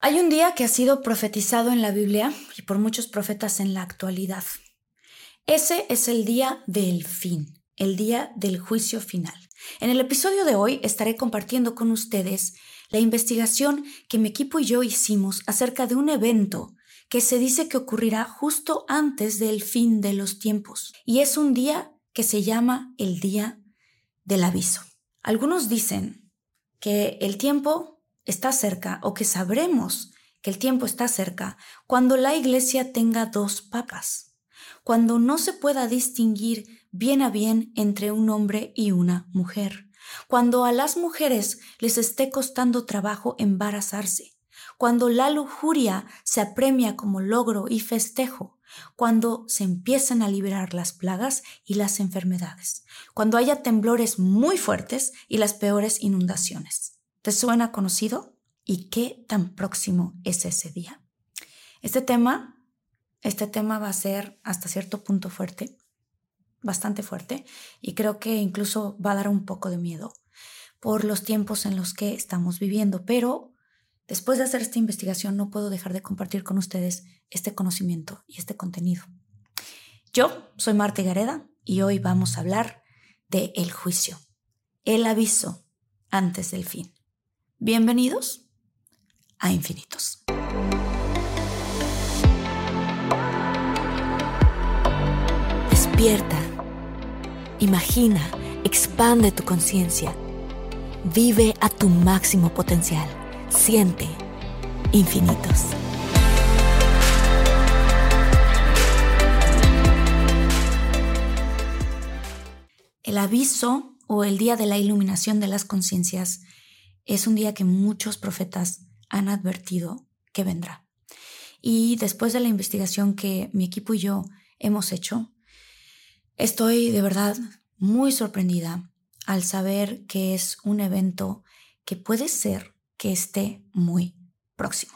Hay un día que ha sido profetizado en la Biblia y por muchos profetas en la actualidad. Ese es el día del fin, el día del juicio final. En el episodio de hoy estaré compartiendo con ustedes la investigación que mi equipo y yo hicimos acerca de un evento que se dice que ocurrirá justo antes del fin de los tiempos. Y es un día que se llama el día del aviso. Algunos dicen que el tiempo está cerca o que sabremos que el tiempo está cerca cuando la iglesia tenga dos papas, cuando no se pueda distinguir bien a bien entre un hombre y una mujer, cuando a las mujeres les esté costando trabajo embarazarse, cuando la lujuria se apremia como logro y festejo, cuando se empiecen a liberar las plagas y las enfermedades, cuando haya temblores muy fuertes y las peores inundaciones. ¿Te suena conocido? ¿Y qué tan próximo es ese día? Este tema, este tema va a ser hasta cierto punto fuerte, bastante fuerte, y creo que incluso va a dar un poco de miedo por los tiempos en los que estamos viviendo. Pero después de hacer esta investigación no puedo dejar de compartir con ustedes este conocimiento y este contenido. Yo soy Marta Gareda y hoy vamos a hablar de el juicio, el aviso antes del fin. Bienvenidos a Infinitos. Despierta, imagina, expande tu conciencia, vive a tu máximo potencial, siente infinitos. El aviso o el día de la iluminación de las conciencias es un día que muchos profetas han advertido que vendrá. Y después de la investigación que mi equipo y yo hemos hecho, estoy de verdad muy sorprendida al saber que es un evento que puede ser que esté muy próximo.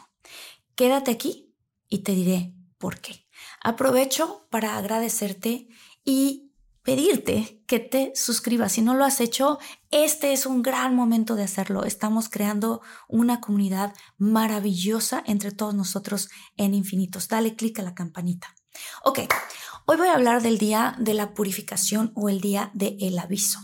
Quédate aquí y te diré por qué. Aprovecho para agradecerte y pedirte que te suscribas. Si no lo has hecho, este es un gran momento de hacerlo. Estamos creando una comunidad maravillosa entre todos nosotros en infinitos. Dale clic a la campanita. Ok, hoy voy a hablar del día de la purificación o el día del el aviso.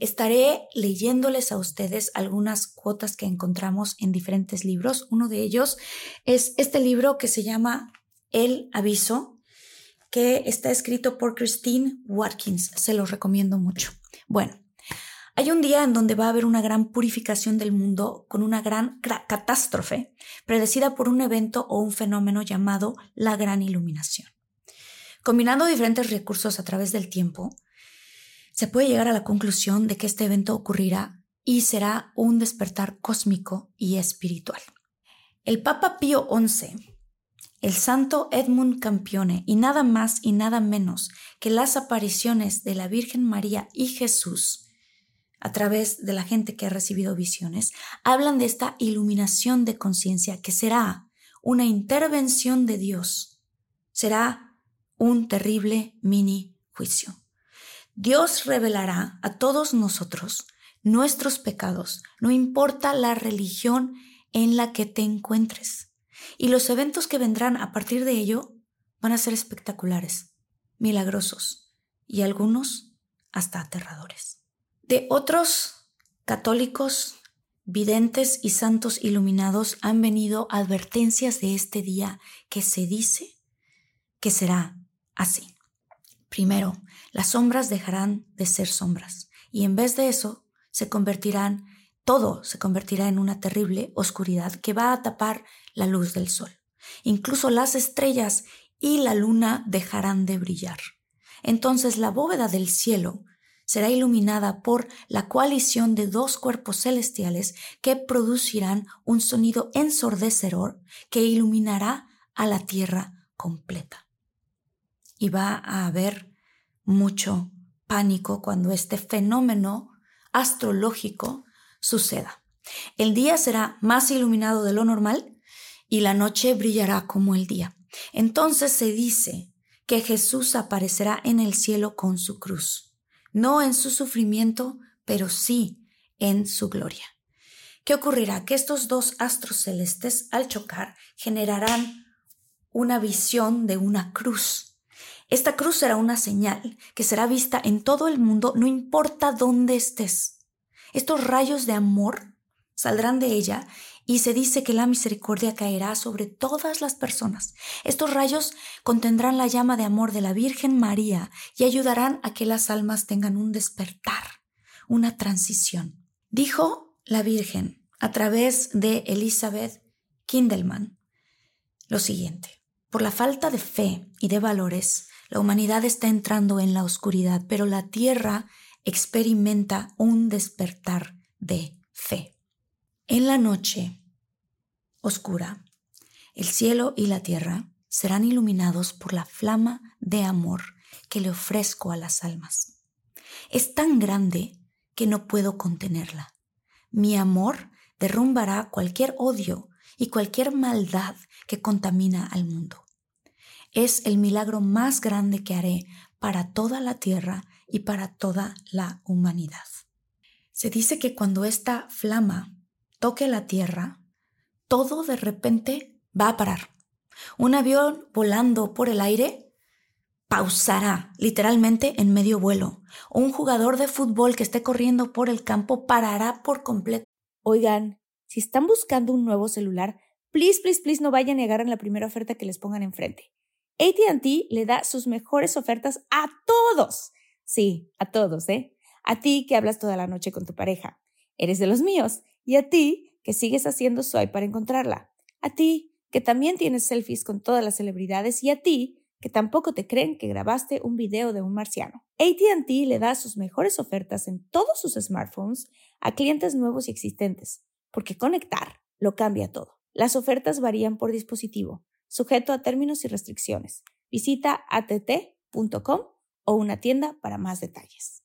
Estaré leyéndoles a ustedes algunas cuotas que encontramos en diferentes libros. Uno de ellos es este libro que se llama El aviso que está escrito por Christine Watkins. Se los recomiendo mucho. Bueno, hay un día en donde va a haber una gran purificación del mundo con una gran catástrofe predecida por un evento o un fenómeno llamado la gran iluminación. Combinando diferentes recursos a través del tiempo, se puede llegar a la conclusión de que este evento ocurrirá y será un despertar cósmico y espiritual. El Papa Pío XI el santo Edmund Campione y nada más y nada menos que las apariciones de la Virgen María y Jesús a través de la gente que ha recibido visiones, hablan de esta iluminación de conciencia que será una intervención de Dios, será un terrible mini juicio. Dios revelará a todos nosotros nuestros pecados, no importa la religión en la que te encuentres. Y los eventos que vendrán a partir de ello van a ser espectaculares, milagrosos y algunos hasta aterradores. De otros católicos, videntes y santos iluminados han venido advertencias de este día que se dice que será así. Primero, las sombras dejarán de ser sombras y en vez de eso se convertirán todo se convertirá en una terrible oscuridad que va a tapar la luz del sol. Incluso las estrellas y la luna dejarán de brillar. Entonces la bóveda del cielo será iluminada por la coalición de dos cuerpos celestiales que producirán un sonido ensordecedor que iluminará a la tierra completa. Y va a haber mucho pánico cuando este fenómeno astrológico suceda. El día será más iluminado de lo normal y la noche brillará como el día. Entonces se dice que Jesús aparecerá en el cielo con su cruz, no en su sufrimiento, pero sí en su gloria. ¿Qué ocurrirá? Que estos dos astros celestes al chocar generarán una visión de una cruz. Esta cruz será una señal que será vista en todo el mundo, no importa dónde estés. Estos rayos de amor saldrán de ella y se dice que la misericordia caerá sobre todas las personas. Estos rayos contendrán la llama de amor de la Virgen María y ayudarán a que las almas tengan un despertar, una transición. Dijo la Virgen a través de Elizabeth Kindelman lo siguiente. Por la falta de fe y de valores, la humanidad está entrando en la oscuridad, pero la tierra experimenta un despertar de fe. En la noche oscura, el cielo y la tierra serán iluminados por la flama de amor que le ofrezco a las almas. Es tan grande que no puedo contenerla. Mi amor derrumbará cualquier odio y cualquier maldad que contamina al mundo. Es el milagro más grande que haré para toda la tierra y para toda la humanidad. Se dice que cuando esta flama toque la tierra, todo de repente va a parar. Un avión volando por el aire pausará literalmente en medio vuelo. un jugador de fútbol que esté corriendo por el campo parará por completo. Oigan, si están buscando un nuevo celular, please, please, please no vayan a negar en la primera oferta que les pongan enfrente. ATT le da sus mejores ofertas a todos. Sí, a todos, ¿eh? A ti que hablas toda la noche con tu pareja. Eres de los míos. Y a ti que sigues haciendo swipe para encontrarla. A ti que también tienes selfies con todas las celebridades. Y a ti que tampoco te creen que grabaste un video de un marciano. ATT le da sus mejores ofertas en todos sus smartphones a clientes nuevos y existentes, porque conectar lo cambia todo. Las ofertas varían por dispositivo sujeto a términos y restricciones. Visita att.com o una tienda para más detalles.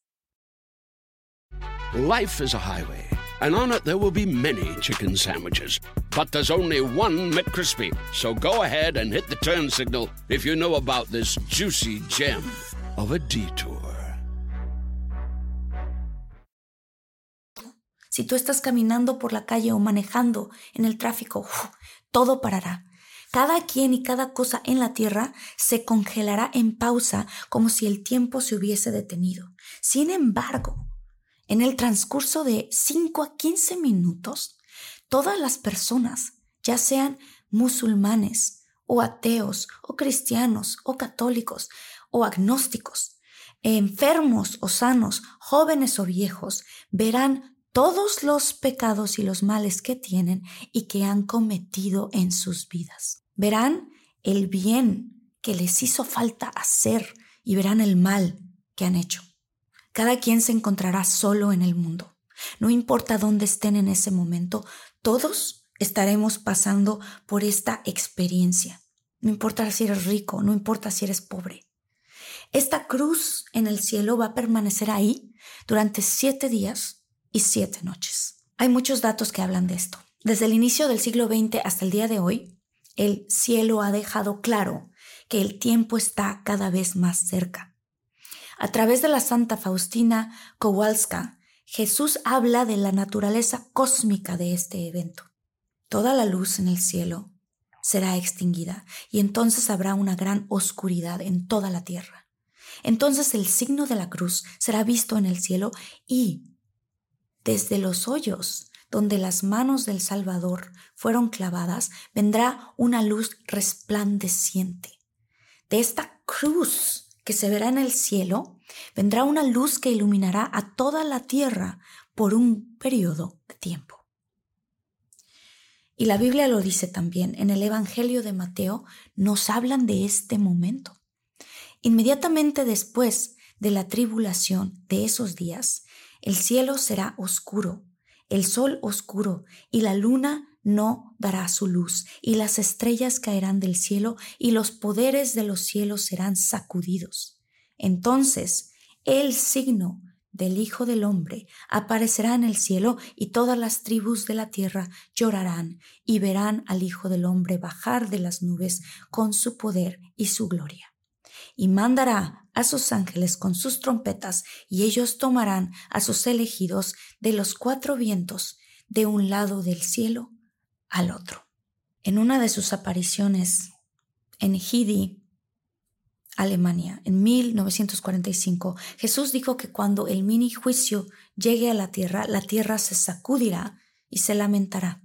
Life is a highway, and on it there will be many chicken sandwiches. But there's only one McCrispy. So go ahead and hit the turn signal if you know about this juicy gem of a detour. Si tú estás caminando por la calle o manejando en el tráfico, todo parará cada quien y cada cosa en la tierra se congelará en pausa como si el tiempo se hubiese detenido. Sin embargo, en el transcurso de 5 a 15 minutos, todas las personas, ya sean musulmanes o ateos o cristianos o católicos o agnósticos, enfermos o sanos, jóvenes o viejos, verán todos los pecados y los males que tienen y que han cometido en sus vidas. Verán el bien que les hizo falta hacer y verán el mal que han hecho. Cada quien se encontrará solo en el mundo. No importa dónde estén en ese momento, todos estaremos pasando por esta experiencia. No importa si eres rico, no importa si eres pobre. Esta cruz en el cielo va a permanecer ahí durante siete días y siete noches. Hay muchos datos que hablan de esto. Desde el inicio del siglo XX hasta el día de hoy, el cielo ha dejado claro que el tiempo está cada vez más cerca. A través de la Santa Faustina Kowalska, Jesús habla de la naturaleza cósmica de este evento. Toda la luz en el cielo será extinguida y entonces habrá una gran oscuridad en toda la tierra. Entonces el signo de la cruz será visto en el cielo y desde los hoyos donde las manos del Salvador fueron clavadas, vendrá una luz resplandeciente. De esta cruz que se verá en el cielo, vendrá una luz que iluminará a toda la tierra por un periodo de tiempo. Y la Biblia lo dice también, en el Evangelio de Mateo nos hablan de este momento. Inmediatamente después de la tribulación de esos días, el cielo será oscuro, el sol oscuro y la luna no dará su luz, y las estrellas caerán del cielo, y los poderes de los cielos serán sacudidos. Entonces el signo del Hijo del Hombre aparecerá en el cielo, y todas las tribus de la tierra llorarán y verán al Hijo del Hombre bajar de las nubes con su poder y su gloria. Y mandará a sus ángeles con sus trompetas, y ellos tomarán a sus elegidos de los cuatro vientos, de un lado del cielo al otro. En una de sus apariciones en Hidi, Alemania, en 1945, Jesús dijo que cuando el mini juicio llegue a la tierra, la tierra se sacudirá y se lamentará.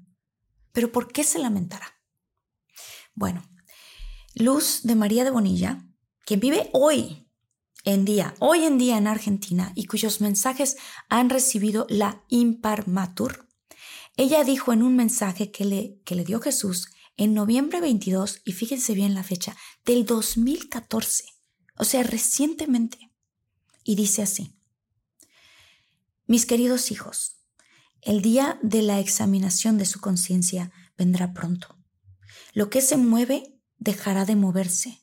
¿Pero por qué se lamentará? Bueno, Luz de María de Bonilla, quien vive hoy en día, hoy en día en Argentina y cuyos mensajes han recibido la Imparmatur, ella dijo en un mensaje que le, que le dio Jesús en noviembre 22, y fíjense bien la fecha, del 2014, o sea, recientemente. Y dice así, mis queridos hijos, el día de la examinación de su conciencia vendrá pronto. Lo que se mueve dejará de moverse,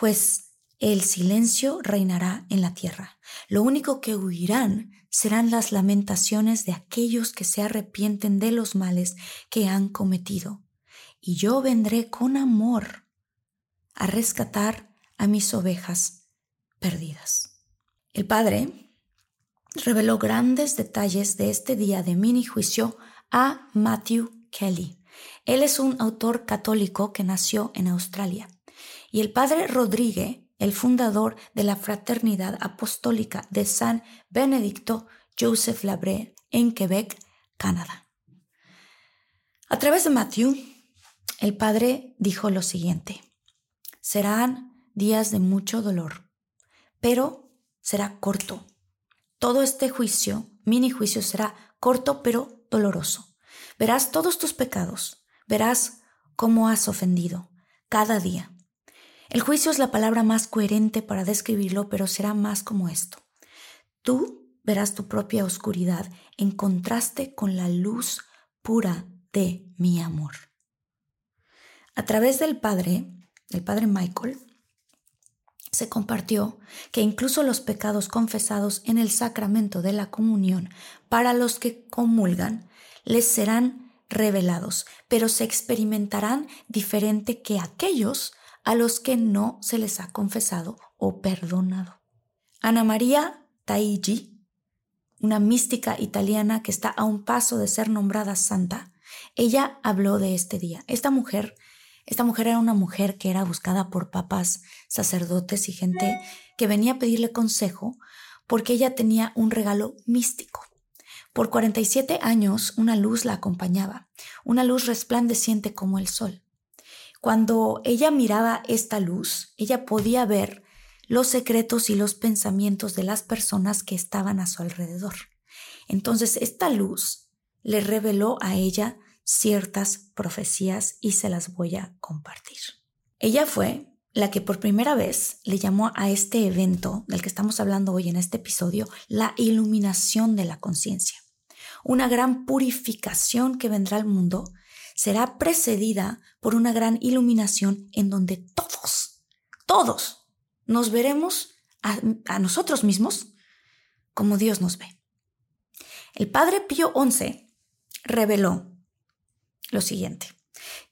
pues el silencio reinará en la tierra. Lo único que huirán serán las lamentaciones de aquellos que se arrepienten de los males que han cometido. Y yo vendré con amor a rescatar a mis ovejas perdidas. El Padre reveló grandes detalles de este día de mini juicio a Matthew Kelly. Él es un autor católico que nació en Australia. Y el Padre Rodríguez el fundador de la Fraternidad Apostólica de San Benedicto Joseph Labré en Quebec, Canadá. A través de Matthew, el Padre dijo lo siguiente, serán días de mucho dolor, pero será corto. Todo este juicio, mini juicio, será corto pero doloroso. Verás todos tus pecados, verás cómo has ofendido cada día el juicio es la palabra más coherente para describirlo, pero será más como esto. Tú verás tu propia oscuridad en contraste con la luz pura de mi amor. A través del Padre, el Padre Michael, se compartió que incluso los pecados confesados en el sacramento de la comunión para los que comulgan les serán revelados, pero se experimentarán diferente que aquellos a los que no se les ha confesado o perdonado. Ana María Taigi, una mística italiana que está a un paso de ser nombrada santa, ella habló de este día. Esta mujer, esta mujer era una mujer que era buscada por papas, sacerdotes y gente que venía a pedirle consejo porque ella tenía un regalo místico. Por 47 años una luz la acompañaba, una luz resplandeciente como el sol. Cuando ella miraba esta luz, ella podía ver los secretos y los pensamientos de las personas que estaban a su alrededor. Entonces esta luz le reveló a ella ciertas profecías y se las voy a compartir. Ella fue la que por primera vez le llamó a este evento del que estamos hablando hoy en este episodio la iluminación de la conciencia, una gran purificación que vendrá al mundo será precedida por una gran iluminación en donde todos, todos nos veremos a, nosotros mismos como Dios nos ve. El Padre Pío XI reveló lo siguiente,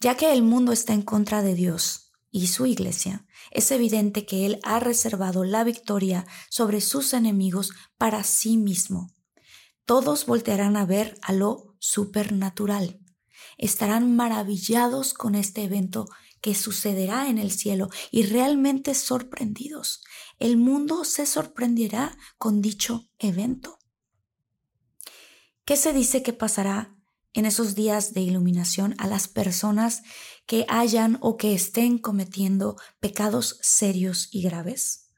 ya que el mundo está en contra de Dios y su iglesia, es evidente que Él ha reservado la victoria sobre sus enemigos para sí mismo. Todos voltearán a ver a lo supernatural estarán maravillados con este evento que sucederá en el cielo y realmente sorprendidos. El mundo se sorprenderá con dicho evento. ¿Qué se dice que pasará en esos días de iluminación a las personas que hayan o que estén cometiendo pecados serios y graves?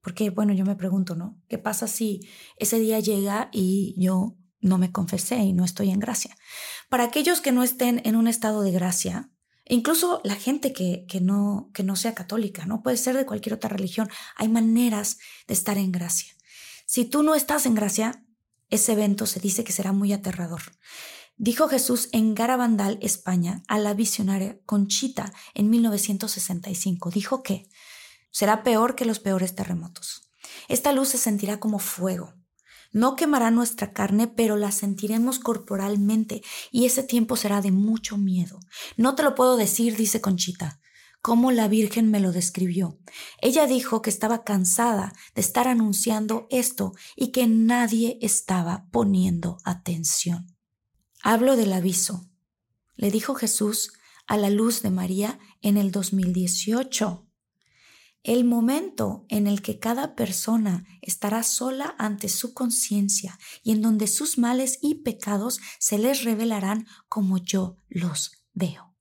Porque, bueno, yo me pregunto, ¿no? ¿Qué pasa si ese día llega y yo no me confesé y no estoy en gracia. Para aquellos que no estén en un estado de gracia, incluso la gente que, que, no, que no sea católica, no puede ser de cualquier otra religión, hay maneras de estar en gracia. Si tú no estás en gracia, ese evento se dice que será muy aterrador. Dijo Jesús en Garabandal, España, a la visionaria Conchita en 1965. Dijo que será peor que los peores terremotos. Esta luz se sentirá como fuego. No quemará nuestra carne, pero la sentiremos corporalmente y ese tiempo será de mucho miedo. No te lo puedo decir, dice Conchita, como la Virgen me lo describió. Ella dijo que estaba cansada de estar anunciando esto y que nadie estaba poniendo atención. Hablo del aviso. Le dijo Jesús a la luz de María en el 2018. El momento en el que cada persona estará sola ante su conciencia y en donde sus males y pecados se les revelarán como yo los veo.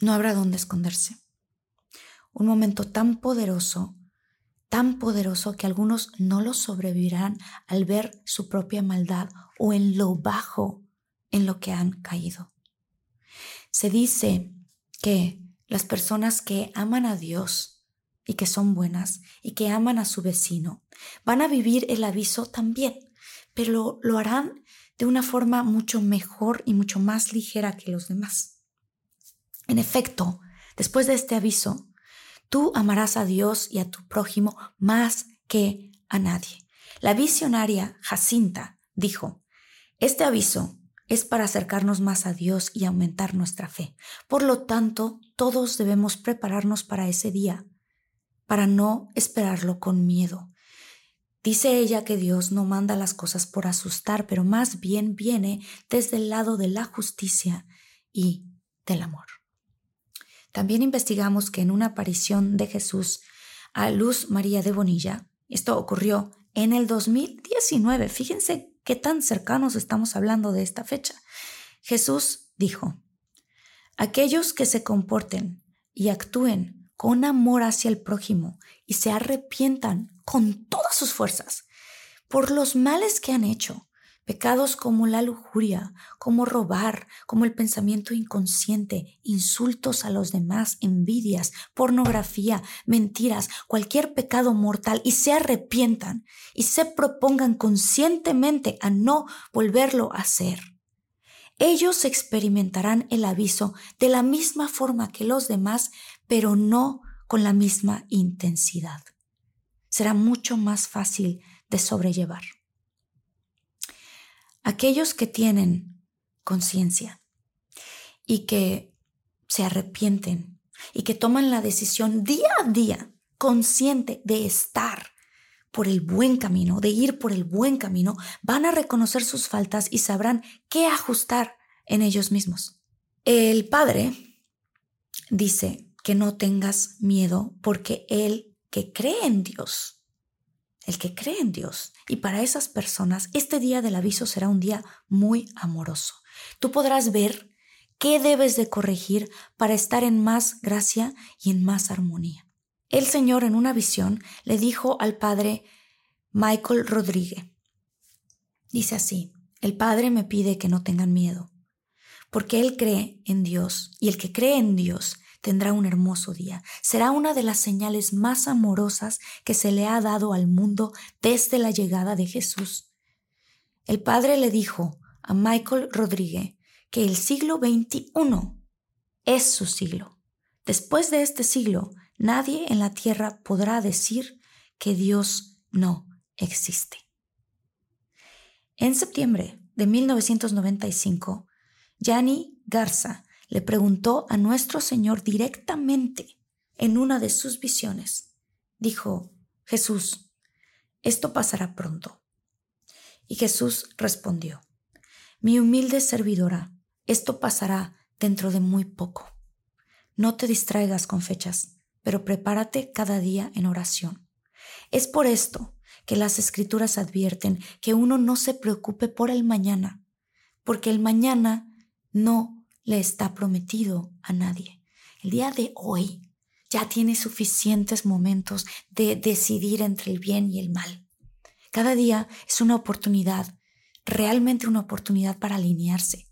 No habrá dónde esconderse. Un momento tan poderoso, tan poderoso que algunos no lo sobrevivirán al ver su propia maldad o en lo bajo en lo que han caído. Se dice que las personas que aman a Dios y que son buenas y que aman a su vecino van a vivir el aviso también, pero lo, harán de una forma mucho mejor y mucho más ligera que los demás. En efecto, después de este aviso, tú amarás a Dios y a tu prójimo más que a nadie. La visionaria Jacinta dijo, este aviso es para acercarnos más a Dios y aumentar nuestra fe. Por lo tanto, todos debemos prepararnos para ese día, para no esperarlo con miedo. Dice ella que Dios no manda las cosas por asustar, pero más bien viene desde el lado de la justicia y del amor. También investigamos que en una aparición de Jesús a Luz María de Bonilla, esto ocurrió en el 2019, fíjense ¿Qué tan cercanos estamos hablando de esta fecha? Jesús dijo, aquellos que se comporten y actúen con amor hacia el prójimo y se arrepientan con todas sus fuerzas por los males que han hecho Pecados como la lujuria, como robar, como el pensamiento inconsciente, insultos a los demás, envidias, pornografía, mentiras, cualquier pecado mortal y se arrepientan y se propongan conscientemente a no volverlo a hacer. Ellos experimentarán el aviso de la misma forma que los demás, pero no con la misma intensidad. Será mucho más fácil de sobrellevar. Aquellos que tienen conciencia y que se arrepienten y que toman la decisión día a día consciente de estar por el buen camino, de ir por el buen camino, van a reconocer sus faltas y sabrán qué ajustar en ellos mismos. El Padre dice que no tengas miedo porque el que cree en Dios el que cree en Dios. Y para esas personas, este día del aviso será un día muy amoroso. Tú podrás ver qué debes de corregir para estar en más gracia y en más armonía. El Señor en una visión le dijo al padre Michael Rodríguez, dice así, el Padre me pide que no tengan miedo, porque Él cree en Dios y el que cree en Dios tendrá un hermoso día. Será una de las señales más amorosas que se le ha dado al mundo desde la llegada de Jesús. El padre le dijo a Michael Rodríguez que el siglo XXI es su siglo. Después de este siglo, nadie en la tierra podrá decir que Dios no existe. En septiembre de 1995, Yanni Garza le preguntó a nuestro Señor directamente en una de sus visiones. Dijo, Jesús, esto pasará pronto. Y Jesús respondió, mi humilde servidora, esto pasará dentro de muy poco. No te distraigas con fechas, pero prepárate cada día en oración. Es por esto que las escrituras advierten que uno no se preocupe por el mañana, porque el mañana no le está prometido a nadie. El día de hoy ya tiene suficientes momentos de decidir entre el bien y el mal. Cada día es una oportunidad realmente una oportunidad para alinearse,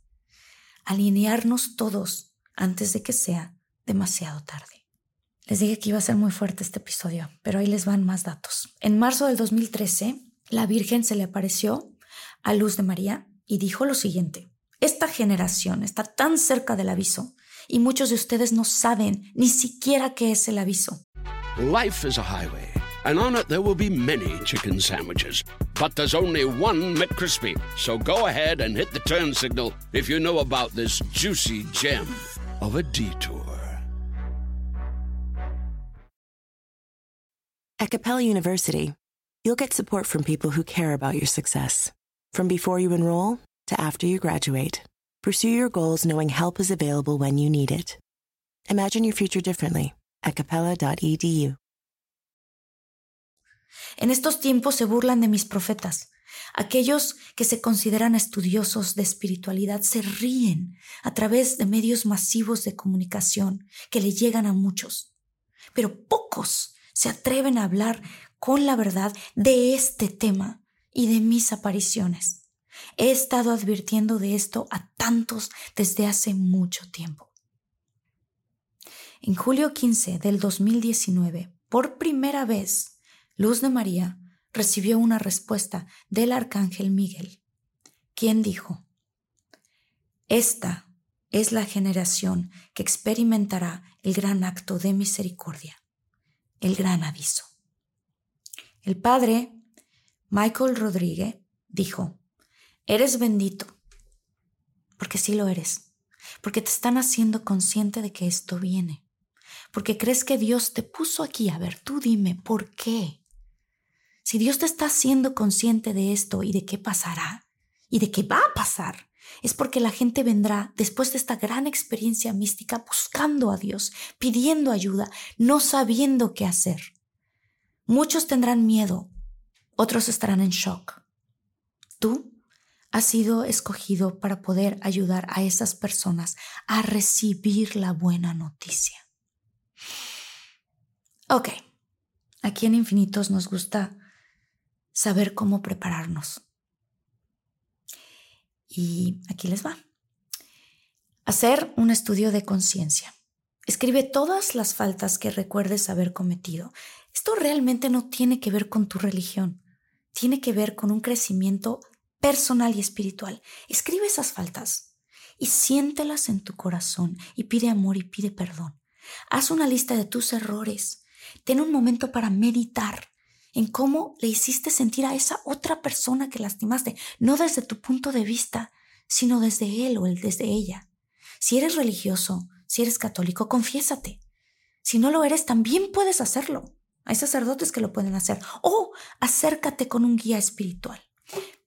alinearnos todos antes de que sea demasiado tarde. Les dije que iba a ser muy fuerte este episodio, pero ahí les van más datos. En marzo del 2013, la Virgen se le apareció a Luz de María y dijo lo siguiente, esta generación está tan cerca del aviso y muchos de ustedes no saben ni siquiera qué es el aviso. Life is a highway, and on it there will be many chicken sandwiches. But there's only one McCrispy. So go ahead and hit the turn signal if you know about this juicy gem of a detour. At Capella University, you'll get support from people who care about your success. From before you enroll to after you graduate, pursue your goals knowing help is available when you need it. Imagine your future differently at capella.edu. En estos tiempos se burlan de mis profetas. Aquellos que se consideran estudiosos de espiritualidad se ríen a través de medios masivos de comunicación que le llegan a muchos. Pero pocos se atreven a hablar con la verdad de este tema y de mis apariciones. He estado advirtiendo de esto a tantos desde hace mucho tiempo. En julio 15 del 2019, por primera vez, Luz de María recibió una respuesta del arcángel Miguel, quien dijo, Esta es la generación que experimentará el gran acto de misericordia, el gran aviso. El padre, Michael Rodríguez, dijo, Eres bendito, porque sí lo eres, porque te están haciendo consciente de que esto viene porque crees que Dios te puso aquí. A ver, tú dime, ¿por qué? Si Dios te está haciendo consciente de esto y de qué pasará y de qué va a pasar, es porque la gente vendrá después de esta gran experiencia mística buscando a Dios, pidiendo ayuda, no sabiendo qué hacer. Muchos tendrán miedo, otros estarán en shock. Tú has sido escogido para poder ayudar a esas personas a recibir la buena noticia. Ok, aquí en Infinitos nos gusta saber cómo prepararnos. Y aquí les va. Hacer un estudio de conciencia. Escribe todas las faltas que recuerdes haber cometido. Esto realmente no tiene que ver con tu religión, tiene que ver con un crecimiento personal y espiritual. Escribe esas faltas y siéntelas en tu corazón y pide amor y pide perdón. Haz una lista de tus errores. Ten un momento para meditar en cómo le hiciste sentir a esa otra persona que lastimaste, no desde tu punto de vista, sino desde él o desde ella. Si eres religioso, si eres católico, confiésate. Si no lo eres, también puedes hacerlo. Hay sacerdotes que lo pueden hacer. O acércate con un guía espiritual.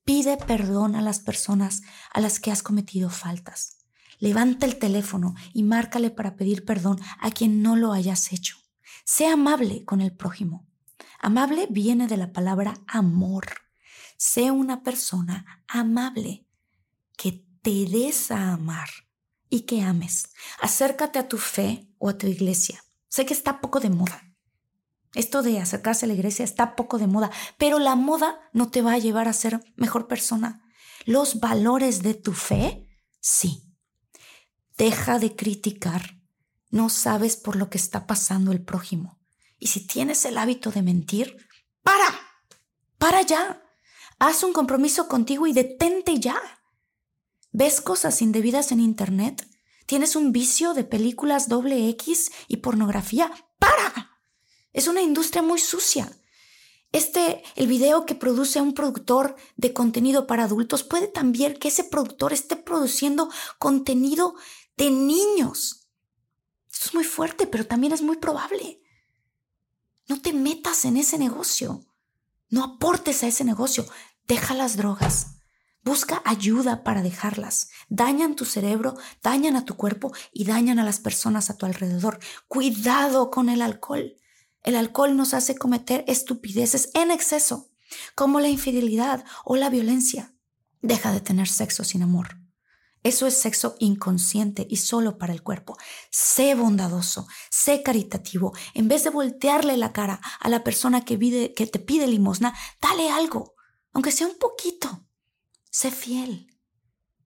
Pide perdón a las personas a las que has cometido faltas. Levanta el teléfono y márcale para pedir perdón a quien no lo hayas hecho. Sé amable con el prójimo. Amable viene de la palabra amor. Sé una persona amable, que te des a amar y que ames. Acércate a tu fe o a tu iglesia. Sé que está poco de moda. Esto de acercarse a la iglesia está poco de moda, pero la moda no te va a llevar a ser mejor persona. Los valores de tu fe, sí. Deja de criticar. No sabes por lo que está pasando el prójimo. Y si tienes el hábito de mentir, para. Para ya. Haz un compromiso contigo y detente ya. ¿Ves cosas indebidas en Internet? ¿Tienes un vicio de películas doble X y pornografía? ¡Para! Es una industria muy sucia. Este, el video que produce un productor de contenido para adultos, puede también que ese productor esté produciendo contenido de niños. Esto es muy fuerte, pero también es muy probable. No te metas en ese negocio. No aportes a ese negocio. Deja las drogas. Busca ayuda para dejarlas. Dañan tu cerebro, dañan a tu cuerpo y dañan a las personas a tu alrededor. Cuidado con el alcohol. El alcohol nos hace cometer estupideces en exceso, como la infidelidad o la violencia. Deja de tener sexo sin amor. Eso es sexo inconsciente y solo para el cuerpo. Sé bondadoso, sé caritativo. En vez de voltearle la cara a la persona que, que te pide limosna, dale algo, aunque sea un poquito. Sé fiel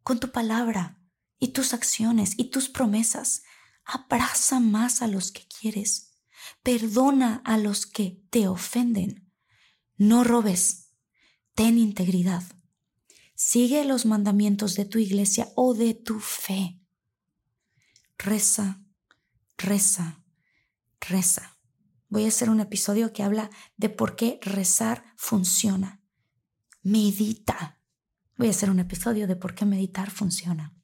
con tu palabra y tus acciones y tus promesas. Abraza más a los que quieres. Perdona a los que te ofenden. No robes. Ten integridad. Sigue los mandamientos de tu iglesia o de tu fe. Reza, reza, reza. Voy a hacer un episodio que habla de por qué rezar funciona. Medita. Voy a hacer un episodio de por qué meditar funciona.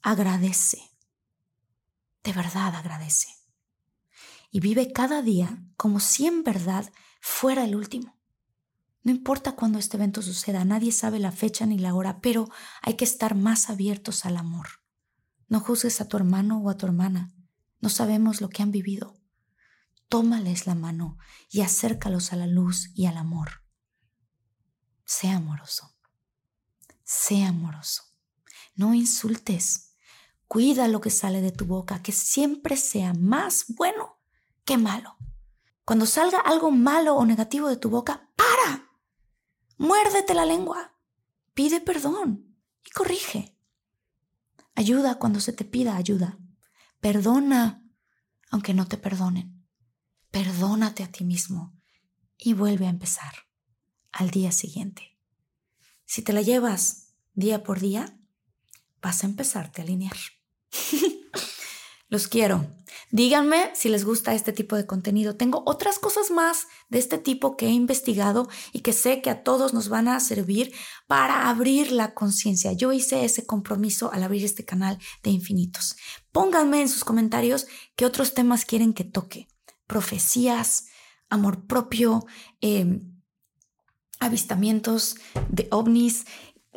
Agradece. De verdad agradece. Y vive cada día como si en verdad fuera el último. No importa cuándo este evento suceda, nadie sabe la fecha ni la hora, pero hay que estar más abiertos al amor. No juzgues a tu hermano o a tu hermana. No sabemos lo que han vivido. Tómales la mano y acércalos a la luz y al amor. Sea amoroso. Sea amoroso. No insultes. Cuida lo que sale de tu boca, que siempre sea más bueno que malo. Cuando salga algo malo o negativo de tu boca, para. Muérdete la lengua, pide perdón y corrige. Ayuda cuando se te pida ayuda. Perdona aunque no te perdonen. Perdónate a ti mismo y vuelve a empezar al día siguiente. Si te la llevas día por día, vas a empezarte a alinear. Los quiero. Díganme si les gusta este tipo de contenido. Tengo otras cosas más de este tipo que he investigado y que sé que a todos nos van a servir para abrir la conciencia. Yo hice ese compromiso al abrir este canal de infinitos. Pónganme en sus comentarios qué otros temas quieren que toque. Profecías, amor propio, em, avistamientos de ovnis,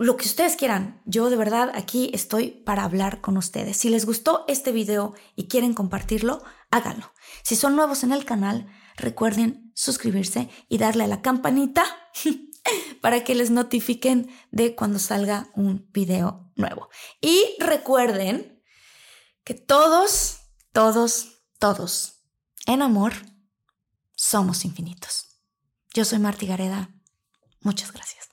lo que ustedes quieran. Yo de verdad aquí estoy para hablar con ustedes. Si les gustó este video y quieren compartirlo, háganlo. Si son nuevos en el canal, recuerden suscribirse y darle a la campanita para que les notifiquen de cuando salga un video nuevo. Y recuerden que todos, todos, todos, en amor, somos infinitos. Yo soy Marti Gareda. Muchas gracias.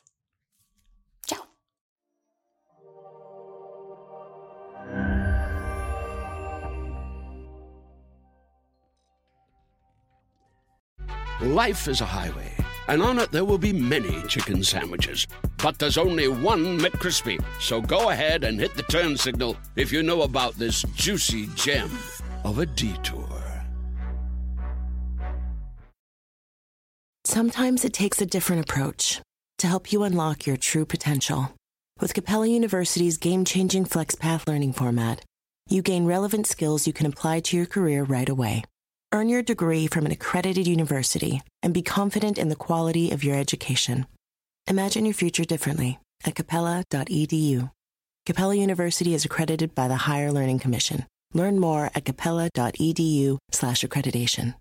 Life is a highway, and on it there will be many chicken sandwiches. But there's only one McCrispy. So go ahead and hit the turn signal if you know about this juicy gem of a detour. Sometimes it takes a different approach to help you unlock your true potential. With Capella University's game changing FlexPath learning format, you gain relevant skills you can apply to your career right away. Earn your degree from an accredited university and be confident in the quality of your education. Imagine your future differently at capella.edu. Capella University is accredited by the Higher Learning Commission. Learn more at capella.edu/accreditation.